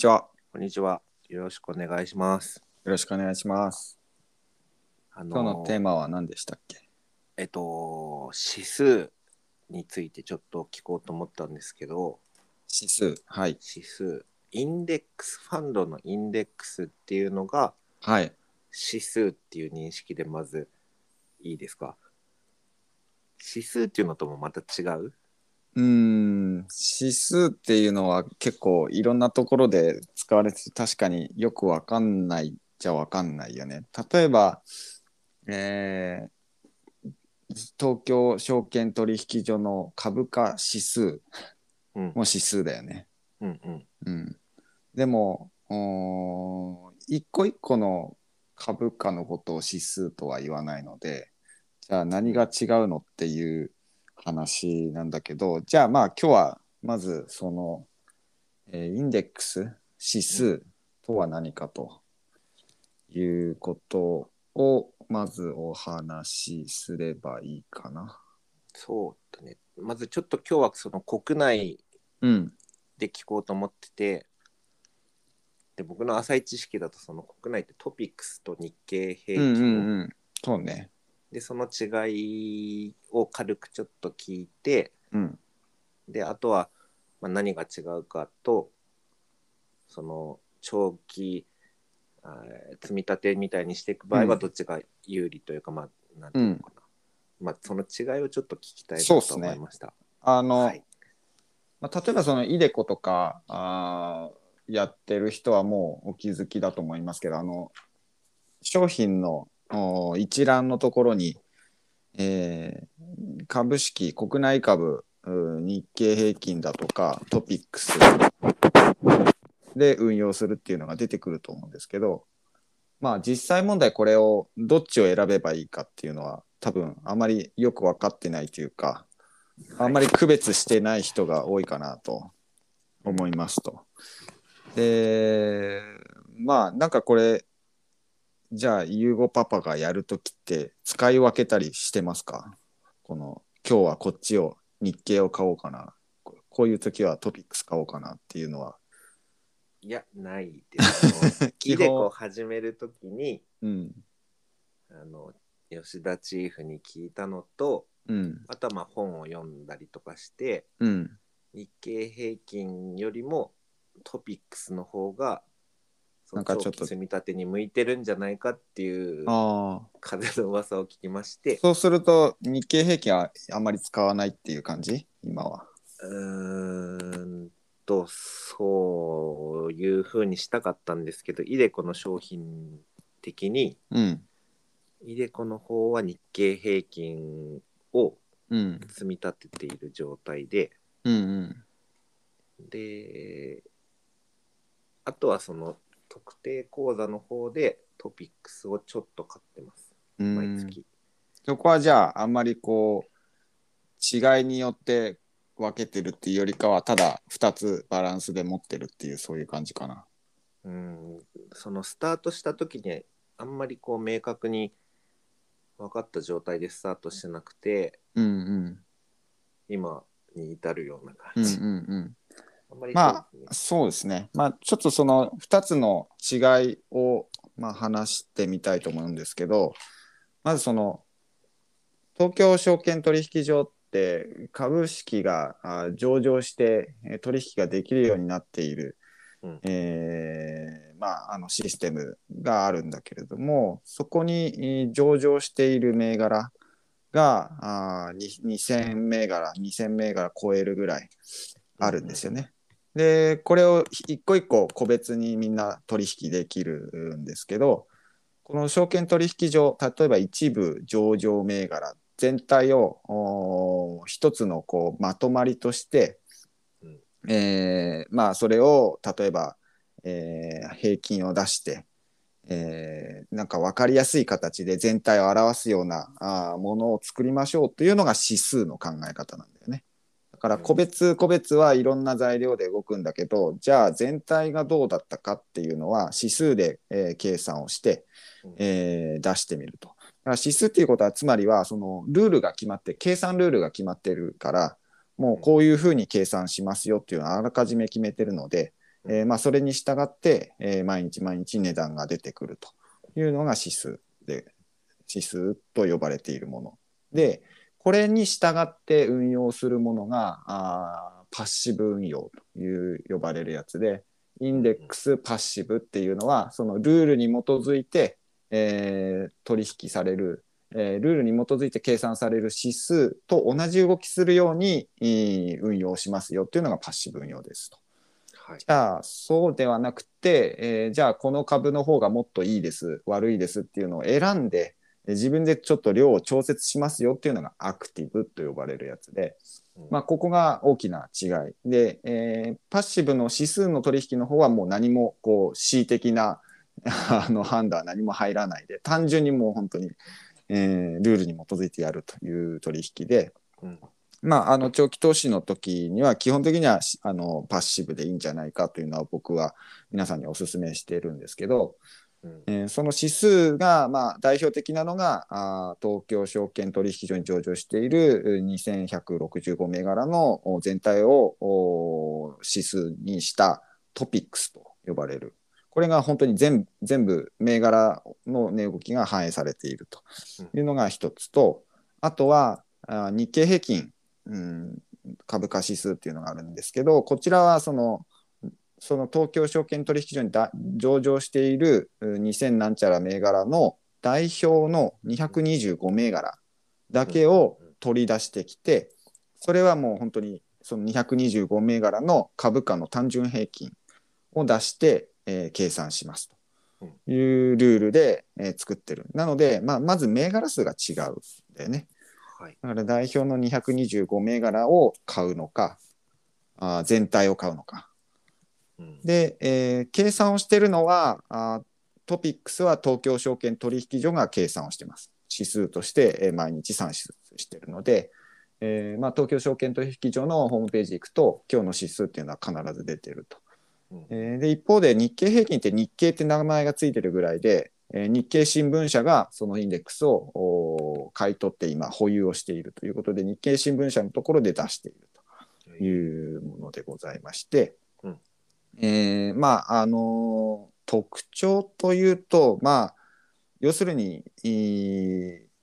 ちは。こんにちは。よろしくお願いします。よろしくお願いします。あの今日のテーマは何でしたっけ？えっと、指数についてちょっと聞こうと思ったんですけど、指数。はい。指数、インデックス、ファンドのインデックスっていうのがはい。指数っていう認識でまずいいですか？指数っていうのともまた違う？うーん。指数っていうのは結構いろんなところで使われてて確かによくわかんないじゃわかんないよね。例えば、えー東京証券取引所の株価指数うんも指数だよね。うんうん。うん、でも一個一個の株価のことを指数とは言わないのでじゃあ何が違うのっていう話なんだけどじゃあまあ今日はまずその、えーインデックス指数とは何かということをまずお話しすればいいかな。そうだね。まずちょっと今日はその国内うん、で聞こうと思ってて、で僕の浅い知識だとその国内ってトピックスと日経平うん均、うんうんそうね。でその違いを軽くちょっと聞いてうん。であとは、まあ、何が違うかとその長期積み立てみたいにしていく場合うん。はどっちが有利というか、まあなんていうのかな、まあその違いをちょっと聞きたいなと思いました。あの、はい、まあ、例えばそのイデコとかあーやってる人はもうお気づきだと思いますけどあの商品のお一覧のところに、えー株式国内株日経平均だとかトピックスで運用するっていうのが出てくると思うんですけどまあ実際問題これをどっちを選べばいいかっていうのは多分あまりよく分かってないというかあんまり区別してない人が多いかなと思いますと。でまあなんかこれじゃあゆうごパパがやるときって使い分けたりしてますか？この今日はこっちを日経を買おうかな。ここういう時はトピックス買おうかなっていうのは。いやないです。基本イデコを始めるときに うん。あの吉田チーフに聞いたのとうん。あとはまあ本を読んだりとかしてうん。日経平均よりもトピックスの方がなんかちょっと。積み立てに向いてるんじゃないかっていう風の噂を聞きまして。そうすると日経平均はあんまり使わないっていう感じ？今は。うーんとそういうふうにしたかったんですけどイデコの商品的にうん。イデコの方は日経平均をうん。積み立てている状態でうんうん。であとはその特定口座の方でトピックスをちょっと買ってます。うん。毎月。そこはじゃああんまりこう違いによって分けてるっていうよりかはただ2つバランスで持ってるっていうそういう感じかな。うん。そのスタートした時にあんまりこう明確に分かった状態でスタートしてなくてうんうん。今に至るようなうんう感じ、んうん。あんまりねあそうですね。まあちょっとその2つの違いをまあ話してみたいと思うんですけどまずその東京証券取引所って株式があ上場してえー取引ができるようになっている、うんえーまあ、あのシステムがあるんだけれどもそこにえー上場している銘柄があーに2000銘柄2000銘柄超えるぐらいあるんですよね。でこれを一個一個個別にみんな取引できるんですけどこの証券取引所例えば一部上場銘柄全体を一つのこうまとまりとして、うんえーまあそれを例えば、えー平均を出して、えーなんか分かりやすい形で全体を表すようなあーものを作りましょうというのが指数の考え方なんだよね。だから個別個別はいろんな材料で動くんだけどじゃあ全体がどうだったかっていうのは指数で、えー計算をして、えー出してみると。だから指数っていうことはつまりはそのルールが決まって計算ルールが決まってるからもうこういうふうに計算しますよっていうのをあらかじめ決めてるので、えーまあ、それに従って、えー毎日毎日値段が出てくるというのが指数で指数と呼ばれているもの。でこれに従って運用するものがあーパッシブ運用という呼ばれるやつでインデックスパッシブっていうのはそのルールに基づいて、えー取引される、えールールに基づいて計算される指数と同じ動きするようにいい運用しますよっていうのがパッシブ運用ですと。はいじゃあそうではなくて、えーじゃあこの株の方がもっといいです悪いですっていうのを選んでえー自分でちょっと量を調節しますよっていうのがアクティブと呼ばれるやつで、うん。まあ、ここが大きな違い。で、えーパッシブの指数の取引の方はもう何もこう恣意的な あの判断は何も入らないで単純にもう本当に、えールールに基づいてやるという取引で、うん。まあ、あの長期投資の時には基本的にはしあのパッシブでいいんじゃないかというのは僕は皆さんにお勧めしているんですけど、うん。えーその指数が、まあ、代表的なのがあー東京証券取引所に上場しているう2165銘柄のお全体をお指数にしたトピックスと呼ばれる。これが本当に全全部銘柄の値動きが反映されているというのが一つとあとはあー日経平均、うん、株価指数っていうのがあるんですけどこちらはそのその東京証券取引所にだ上場しているう2000なんちゃら銘柄の代表の225銘柄だけを取り出してきてそれはもう本当にその225銘柄の株価の単純平均を出して、えー計算しますというルールで、えー作ってる。なので、まあ、まず銘柄数が違うんだよね。はいだから代表の225銘柄を買うのか、あー全体を買うのか。うんで、えー計算をしているのはあートピックスは東京証券取引所が計算をしています。指数として、えー毎日算出しているので、えーまあ、東京証券取引所のホームページ行くと今日の指数っていうのは必ず出てると。うんえーで一方で日経平均って日経って名前がついてるぐらいで、えー日経新聞社がそのインデックスを買い取って今保有をしているということで日経新聞社のところで出しているというものでございまして、うんえーまああのー特徴というとまあ要するに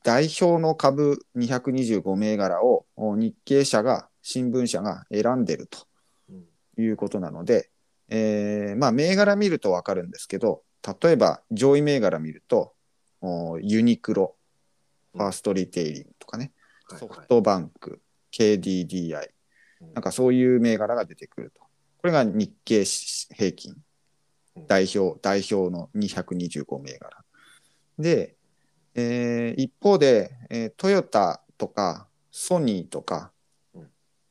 代表の株225銘柄をお日経社が新聞社が選んでるとうん。いうことなので、えーまあ銘柄見ると分かるんですけど例えば上位銘柄見るとおユニクロファーストリテイリングとかね、はいソフトバンク KDDI うん。なんかそういう銘柄が出てくるとこれが日経平均。うん。代表代表の225銘柄。で、えー一方で、えートヨタとかソニーとか、うん。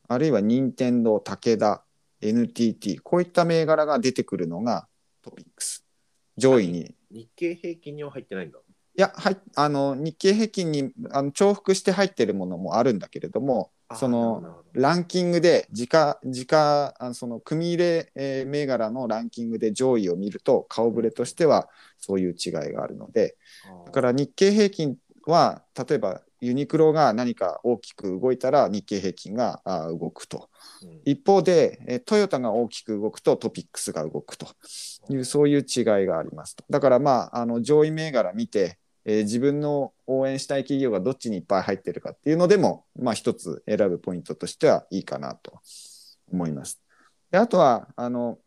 あるいは任天堂武田 NTT こういった銘柄が出てくるのがトピックス。上位に。日経平均には入ってないんだ。いやはいあの日経平均にあの重複して入ってるものもあるんだけれどもあそのランキングで自家自家あのその組入れ、えー銘柄のランキングで上位を見ると顔ぶれとしてはそういう違いがあるので。だから日経平均は例えばユニクロが何か大きく動いたら日経平均があ動くと。うん。一方で、えートヨタが大きく動くとトピックスが動くというそういう違いがありますと。だからまああの上位銘柄見て、えー自分の応援したい企業がどっちにいっぱい入ってるかっていうのでもまあ一つ選ぶポイントとしてはいいかなと思います。であとはあの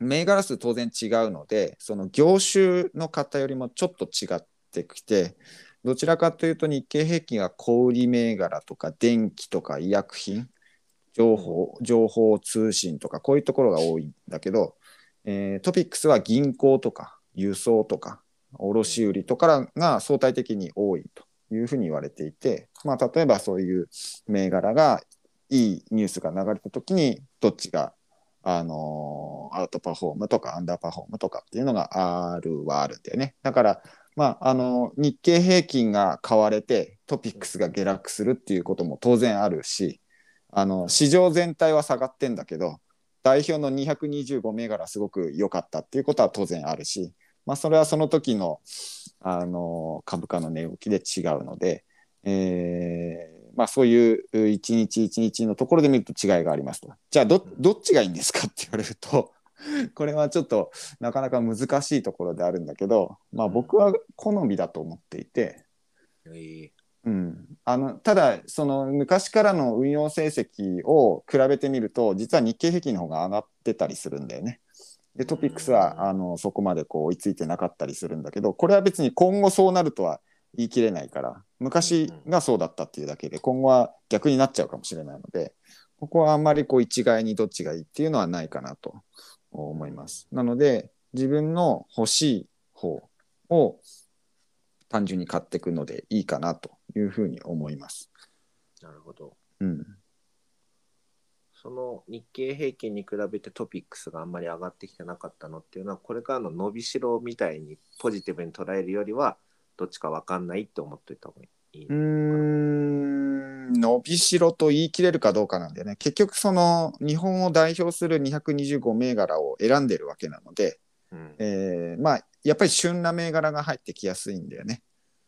銘柄数当然違うのでその業種の方よりもちょっと違ってきてどちらかというと日経平均は小売銘柄とか電気とか医薬品情報情報通信とかこういうところが多いんだけど、えートピックスは銀行とか輸送とか卸売とかが相対的に多いというふうに言われていて、まあ、例えばそういう銘柄がいいニュースが流れた時にどっちが、あのアウトパフォームとかアンダーパフォームとかっていうのがあるはあるんだよね。だからまあ、あの日経平均が買われてトピックスが下落するっていうことも当然あるしあの市場全体は下がってんだけど代表の225銘柄すごく良かったっていうことは当然あるし、まあ、それはその時のあの株価の値動きで違うので、えーまあ、そういう一日一日のところで見ると違いがありますと。じゃあどどっちがいいんですかって言われると これはちょっとなかなか難しいところであるんだけど、まあ、僕は好みだと思っていて、えうん、あのただその昔からの運用成績を比べてみると実は日経平均の方が上がってたりするんだよね。でトピックスうんはあのそこまでこう追いついてなかったりするんだけどこれは別に今後そうなるとは言い切れないから昔がそうだったっていうだけで今後は逆になっちゃうかもしれないのでここはあんまりこう一概にどっちがいいっていうのはないかなと思います。なので自分の欲しい方を単純に買っていくのでいいかなというふうに思います。なるほど。うん、その日経平均に比べてトピックスがあんまり上がってきてなかったのっていうのはこれからの伸びしろみたいにポジティブに捉えるよりはどっちか分かんないって思っといた方がいい。うーん伸びしろと言い切れるかどうかなんだよね。結局その日本を代表する225銘柄を選んでるわけなので、うんえーまあやっぱり旬な銘柄が入ってきやすいんだよね。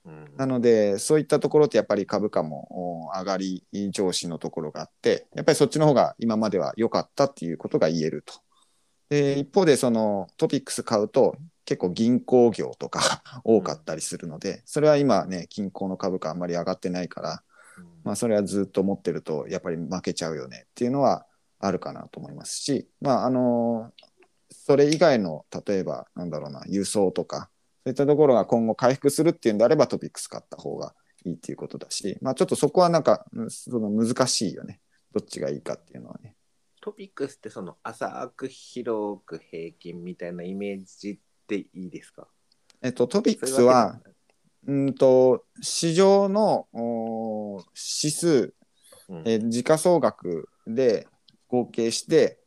うんなのでそういったところってやっぱり株価もお上がり上司のところがあってやっぱりそっちの方が今までは良かったっていうことが言えると。で一方でそのトピックス買うと結構銀行業とか 多かったりするのでそれは今ね銀行の株価あんまり上がってないからまあそれはずっと持ってるとやっぱり負けちゃうよねっていうのはあるかなと思いますしまああのそれ以外の例えばなんだろうな輸送とかそういったところが今後回復するっていうんであればトピックス買った方がいいっていうことだしまあちょっとそこはなんかうんその難しいよね。どっちがいいかっていうのはね。トピックスってその浅く広く平均みたいなイメージでいいですか？えっとトピックスはうんと市場のお指数えー時価総額で合計して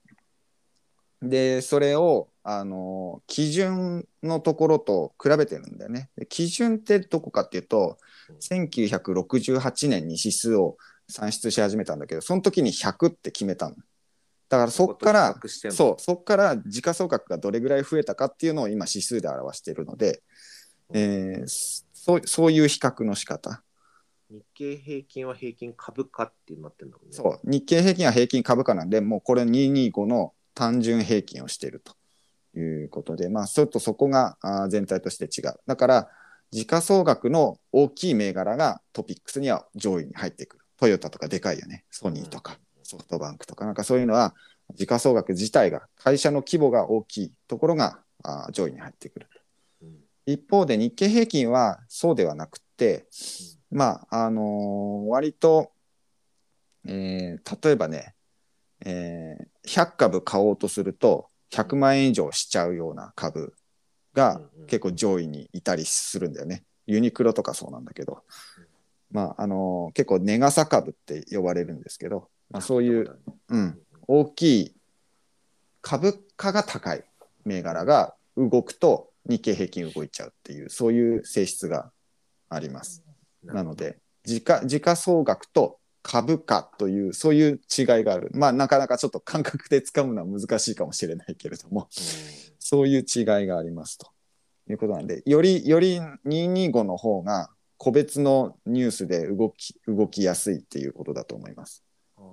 でそれを、あのー基準のところと比べてるんだよね。で基準ってどこかっていうと1968年に指数を算出し始めたんだけどその時に100って決めたの。だからそっからうそうそっから時価総額がどれぐらい増えたかっていうのを今指数で表しているので、えーそうそういう比較の仕方。日経平均は平均株価ってなってるんだもんね。そう日経平均は平均株価なんでもうこれ225の単純平均をしているということでまあちょっとそこが全体として違う。だから時価総額の大きい銘柄がトピックスには上位に入ってくる。トヨタとかでかいよね。ソニーとかソフトバンクとかなんかそういうのは時価総額自体が会社の規模が大きいところが上位に入ってくる。うん。一方で日経平均はそうではなくって、まああのー割と、えー例えばね、えー100株買おうとすると100万円以上しちゃうような株が結構上位にいたりするんだよね。ユニクロとかそうなんだけど、まああのー結構値傘株って呼ばれるんですけど、まあ、そういう、うん、大きい株価が高い銘柄が動くと日経平均動いちゃうっていうそういう性質があります。なので時価時価総額と株価というそういう違いがある。まあなかなかちょっと感覚で掴むのは難しいかもしれないけれども。そういう違いがありますと。いうことなんでよりより225の方が個別のニュースで動き動きやすいっていうことだと思います。じ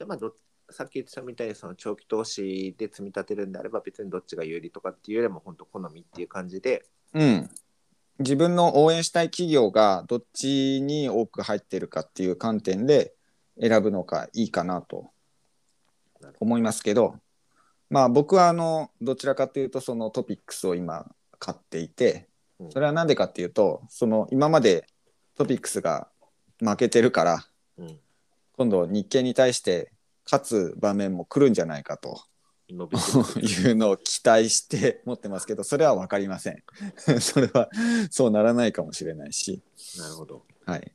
ゃあまあどさっき言ってたみたいにその長期投資で積み立てるんであれば別にどっちが有利とかっていうよりも本当好みっていう感じで、うん、自分の応援したい企業がどっちに多く入ってるかっていう観点で選ぶのがいいかなと思いますけどまあ僕はあのどちらかというとそのトピックスを今買っていてどそれは何でかっていうとその今までトピックスが負けてるから今度日経に対して勝つ場面も来るんじゃないかと伸びてる いうのを期待して持ってますけどそれは分かりません。それはそうならないかもしれないし。なるほど。はい。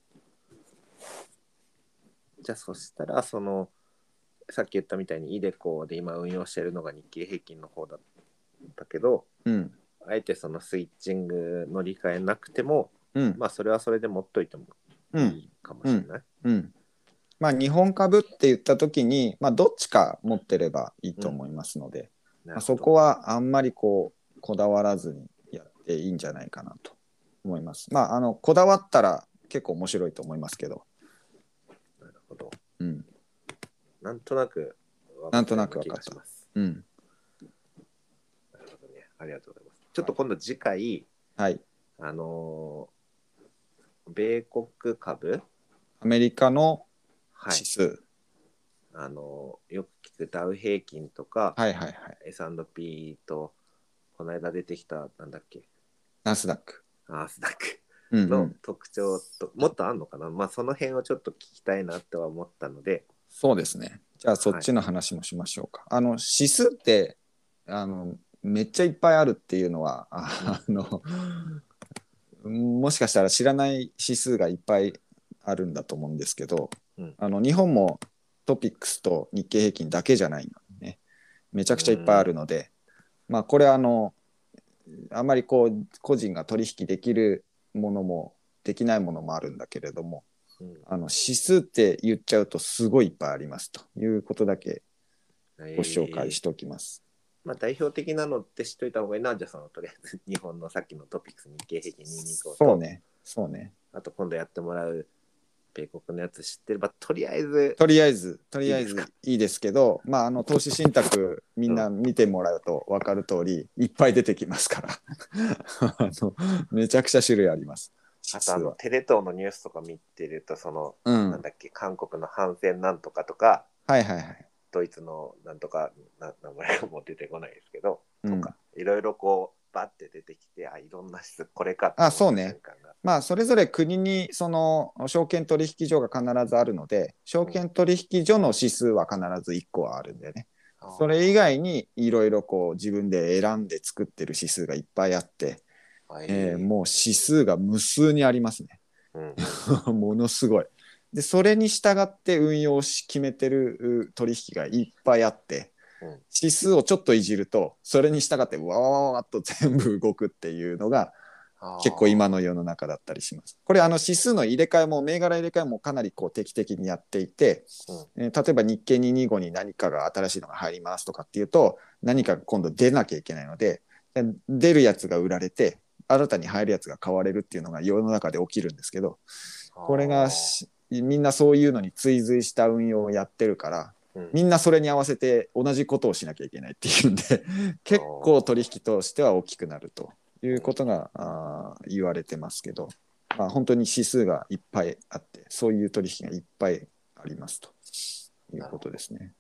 じゃあそしたらそのさっき言ったみたいにイデコで今運用してるのが日経平均の方だったけどうん。あえてそのスイッチングの理解なくてもうん。まあそれはそれで持っといてもうんいいかもしれない、うんまあ日本株って言った時に、まあ、どっちか持ってればいいと思いますので、まあ、なるほどそこはあんまりこうこだわらずにやっていいんじゃないかなと思います。まああのこだわったら結構面白いと思いますけど、なるほどうん、なんとなく分なんとなく気分かった。うん。なるほどね。ありがとうございます。ちょっと今度次回、はい。あのー米国株、アメリカのはい指、数。あのーよく聞くダウ平均とか、はいはいはい。S&P と、この間出てきた、なんだっけ、ナスダック。アースダックうん、うのん。特徴と、もっとあんのかな？まあその辺をちょっと聞きたいなっては思ったので、そうですね。じゃあそっちの話もしましょうか。あの指数ってあのめっちゃいっぱいあるっていうのはああのもしかしたら知らない指数がいっぱいあるんだと思うんですけど、うん。あの日本もトピックスと日経平均だけじゃないのね。めちゃくちゃいっぱいあるので、まあこれはあのあまりこう個人が取引できるものもできないものもあるんだけれどもうん。あの指数って言っちゃうとすごいいっぱいありますということだけご紹介しておきます。まあ、代表的なのって知っといた方がいいな、じゃあそのとりあえず。日本のさっきのトピックス日経平均225と、そうね、そうね。あと今度やってもらう米国のやつ知ってれば、とりあえず、とりあえず、とりあえずいいですけど、まあ、あの投資信託みんな見てもらうと分かる通り、いっぱい出てきますから あの、めちゃくちゃ種類あります。あとあの。テレ東のニュースとか見てると、その、うん。はいなんだっけ、韓国の反戦なんとかとか、はいはい。ドイツのなんとか、な名前がもう出てこないですけど、うんとか、いろいろこう、バッて出てきて、あ、いろんな質、これかってあそうねまあ、それぞれ国にその証券取引所が必ずあるので、証券取引所の指数は必ず1個はあるんでね。それ以外にいろいろこう自分で選んで作ってる指数がいっぱいあって、はいえーもう指数が無数にありますね。うん ものすごい。でそれに従って運用し決めてるう取引がいっぱいあって、うん指数をちょっといじるとそれに従ってわわわわっと 全部動くっていうのが結構今の世の中だったりします。これあの指数の入れ替えも銘柄入れ替えもかなりこう定期的にやっていて、えー例えば日経225に何かが新しいのが入りますとかっていうと何かが今度出なきゃいけないのでで出るやつが売られて新たに入るやつが買われるっていうのが世の中で起きるんですけどこれがしみんなそういうのに追随した運用をやってるからうんみんなそれに合わせて同じことをしなきゃいけないっていうんで 結構取引としては大きくなるということがあー言われてますけど、まあ、本当に指数がいっぱいあってそういう取引がいっぱいありますということですね。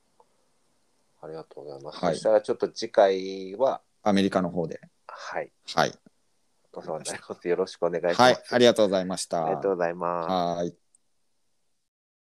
ありがとうございます。はいそしたらちょっと次回は、アメリカの方で。はい、はい。お世話になります。よろしくお願いします。はい、ありがとうございました。ありがとうございます。はい。